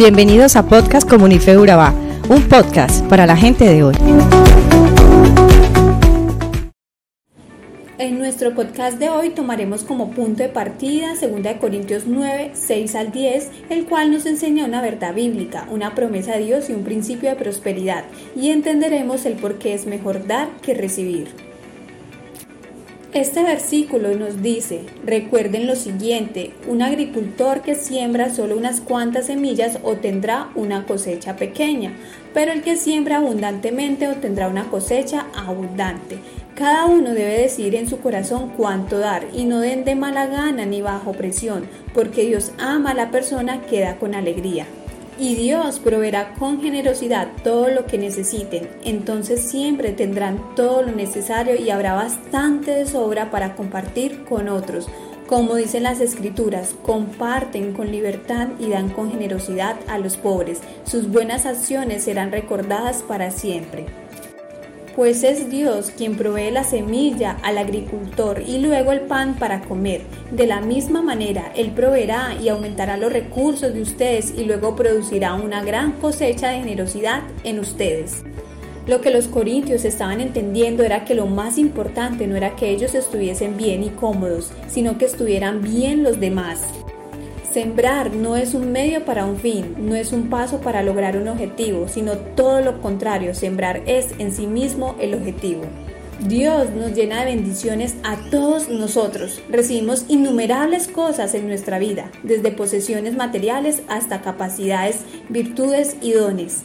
Bienvenidos a Podcast Comunife Urabá, un podcast para la gente de hoy. En nuestro podcast de hoy tomaremos como punto de partida 2 Corintios 9, 6 al 10, el cual nos enseña una verdad bíblica, una promesa de Dios y un principio de prosperidad, y entenderemos el por qué es mejor dar que recibir. Este versículo nos dice, recuerden lo siguiente, un agricultor que siembra solo unas cuantas semillas obtendrá una cosecha pequeña, pero el que siembra abundantemente obtendrá una cosecha abundante. Cada uno debe decidir en su corazón cuánto dar y no den de mala gana ni bajo presión, porque Dios ama a la persona que da con alegría y Dios proveerá con generosidad todo lo que necesiten. Entonces siempre tendrán todo lo necesario y habrá bastante de sobra para compartir con otros. Como dicen las escrituras, comparten con libertad y dan con generosidad a los pobres. Sus buenas acciones serán recordadas para siempre pues es Dios quien provee la semilla al agricultor y luego el pan para comer. De la misma manera, Él proveerá y aumentará los recursos de ustedes y luego producirá una gran cosecha de generosidad en ustedes. Lo que los corintios estaban entendiendo era que lo más importante no era que ellos estuviesen bien y cómodos, sino que estuvieran bien los demás. Sembrar no es un medio para un fin, no es un paso para lograr un objetivo, sino todo lo contrario, sembrar es en sí mismo el objetivo. Dios nos llena de bendiciones a todos nosotros. Recibimos innumerables cosas en nuestra vida, desde posesiones materiales hasta capacidades, virtudes y dones.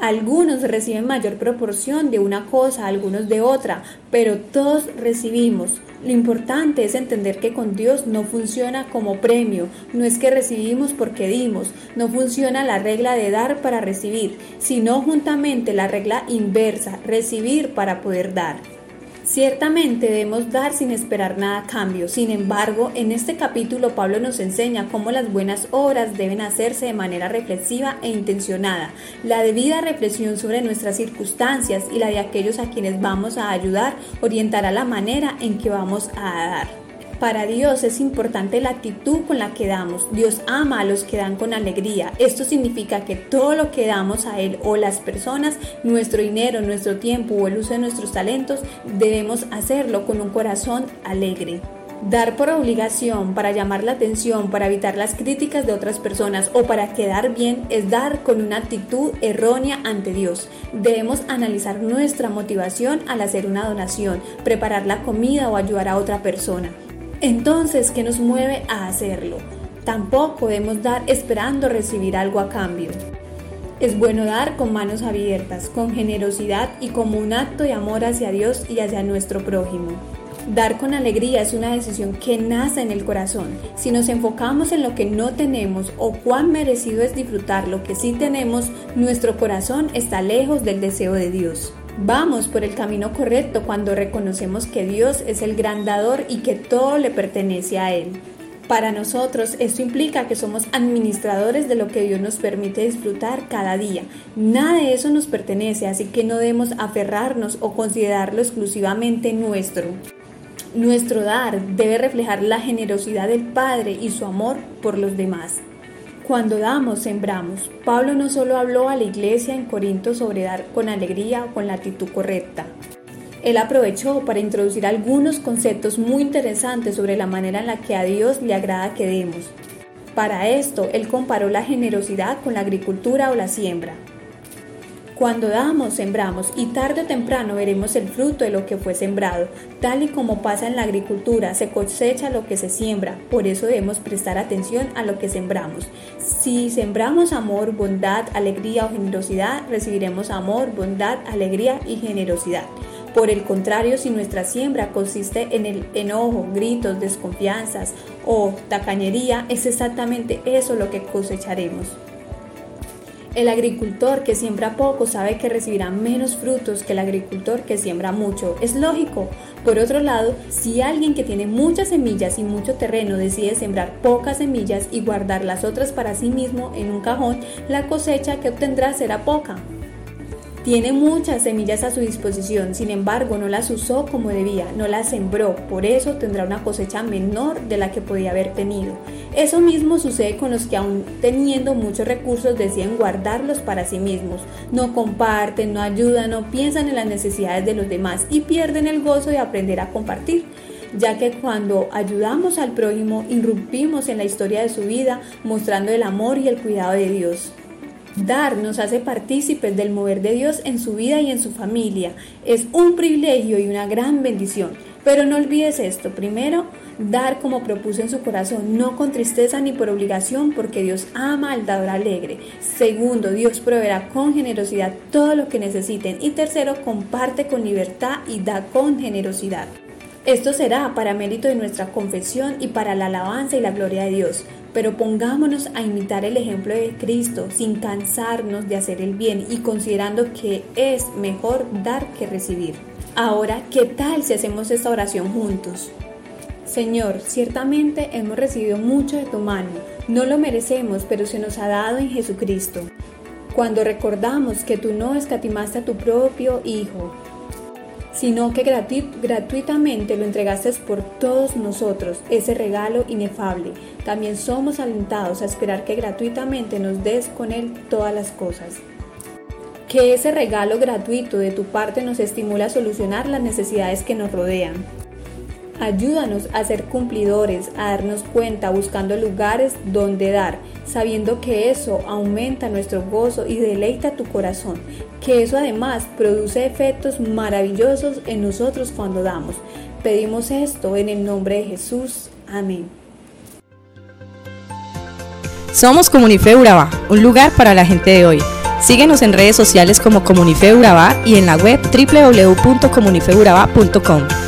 Algunos reciben mayor proporción de una cosa, algunos de otra, pero todos recibimos. Lo importante es entender que con Dios no funciona como premio, no es que recibimos porque dimos, no funciona la regla de dar para recibir, sino juntamente la regla inversa, recibir para poder dar. Ciertamente debemos dar sin esperar nada a cambio. Sin embargo, en este capítulo Pablo nos enseña cómo las buenas obras deben hacerse de manera reflexiva e intencionada. La debida reflexión sobre nuestras circunstancias y la de aquellos a quienes vamos a ayudar orientará la manera en que vamos a dar. Para Dios es importante la actitud con la que damos. Dios ama a los que dan con alegría. Esto significa que todo lo que damos a Él o las personas, nuestro dinero, nuestro tiempo o el uso de nuestros talentos, debemos hacerlo con un corazón alegre. Dar por obligación, para llamar la atención, para evitar las críticas de otras personas o para quedar bien es dar con una actitud errónea ante Dios. Debemos analizar nuestra motivación al hacer una donación, preparar la comida o ayudar a otra persona. Entonces, ¿qué nos mueve a hacerlo? Tampoco debemos dar esperando recibir algo a cambio. Es bueno dar con manos abiertas, con generosidad y como un acto de amor hacia Dios y hacia nuestro prójimo. Dar con alegría es una decisión que nace en el corazón. Si nos enfocamos en lo que no tenemos o cuán merecido es disfrutar lo que sí tenemos, nuestro corazón está lejos del deseo de Dios. Vamos por el camino correcto cuando reconocemos que Dios es el gran dador y que todo le pertenece a Él. Para nosotros esto implica que somos administradores de lo que Dios nos permite disfrutar cada día. Nada de eso nos pertenece, así que no debemos aferrarnos o considerarlo exclusivamente nuestro. Nuestro dar debe reflejar la generosidad del Padre y su amor por los demás. Cuando damos, sembramos. Pablo no solo habló a la iglesia en Corinto sobre dar con alegría o con la actitud correcta. Él aprovechó para introducir algunos conceptos muy interesantes sobre la manera en la que a Dios le agrada que demos. Para esto, él comparó la generosidad con la agricultura o la siembra. Cuando damos, sembramos y tarde o temprano veremos el fruto de lo que fue sembrado. Tal y como pasa en la agricultura, se cosecha lo que se siembra. Por eso debemos prestar atención a lo que sembramos. Si sembramos amor, bondad, alegría o generosidad, recibiremos amor, bondad, alegría y generosidad. Por el contrario, si nuestra siembra consiste en el enojo, gritos, desconfianzas o tacañería, es exactamente eso lo que cosecharemos. El agricultor que siembra poco sabe que recibirá menos frutos que el agricultor que siembra mucho. Es lógico. Por otro lado, si alguien que tiene muchas semillas y mucho terreno decide sembrar pocas semillas y guardar las otras para sí mismo en un cajón, la cosecha que obtendrá será poca. Tiene muchas semillas a su disposición, sin embargo no las usó como debía, no las sembró, por eso tendrá una cosecha menor de la que podía haber tenido. Eso mismo sucede con los que aún teniendo muchos recursos deciden guardarlos para sí mismos. No comparten, no ayudan, no piensan en las necesidades de los demás y pierden el gozo de aprender a compartir ya que cuando ayudamos al prójimo irrumpimos en la historia de su vida mostrando el amor y el cuidado de Dios. Dar nos hace partícipes del mover de Dios en su vida y en su familia. Es un privilegio y una gran bendición. Pero no olvides esto. Primero, dar como propuso en su corazón, no con tristeza ni por obligación, porque Dios ama al dador alegre. Segundo, Dios proveerá con generosidad todo lo que necesiten. Y tercero, comparte con libertad y da con generosidad. Esto será para mérito de nuestra confesión y para la alabanza y la gloria de Dios pero pongámonos a imitar el ejemplo de Cristo sin cansarnos de hacer el bien y considerando que es mejor dar que recibir. Ahora, ¿qué tal si hacemos esta oración juntos? Señor, ciertamente hemos recibido mucho de tu mano, no lo merecemos, pero se nos ha dado en Jesucristo. Cuando recordamos que tú no escatimaste a tu propio Hijo, sino que gratuitamente lo entregaste por todos nosotros, ese regalo inefable. También somos alentados a esperar que gratuitamente nos des con Él todas las cosas. Que ese regalo gratuito de tu parte nos estimula a solucionar las necesidades que nos rodean. Ayúdanos a ser cumplidores, a darnos cuenta buscando lugares donde dar, sabiendo que eso aumenta nuestro gozo y deleita tu corazón, que eso además produce efectos maravillosos en nosotros cuando damos. Pedimos esto en el nombre de Jesús. Amén. Somos Comunife Urabá, un lugar para la gente de hoy. Síguenos en redes sociales como Comunife Urabá y en la web www.comunifeurabá.com.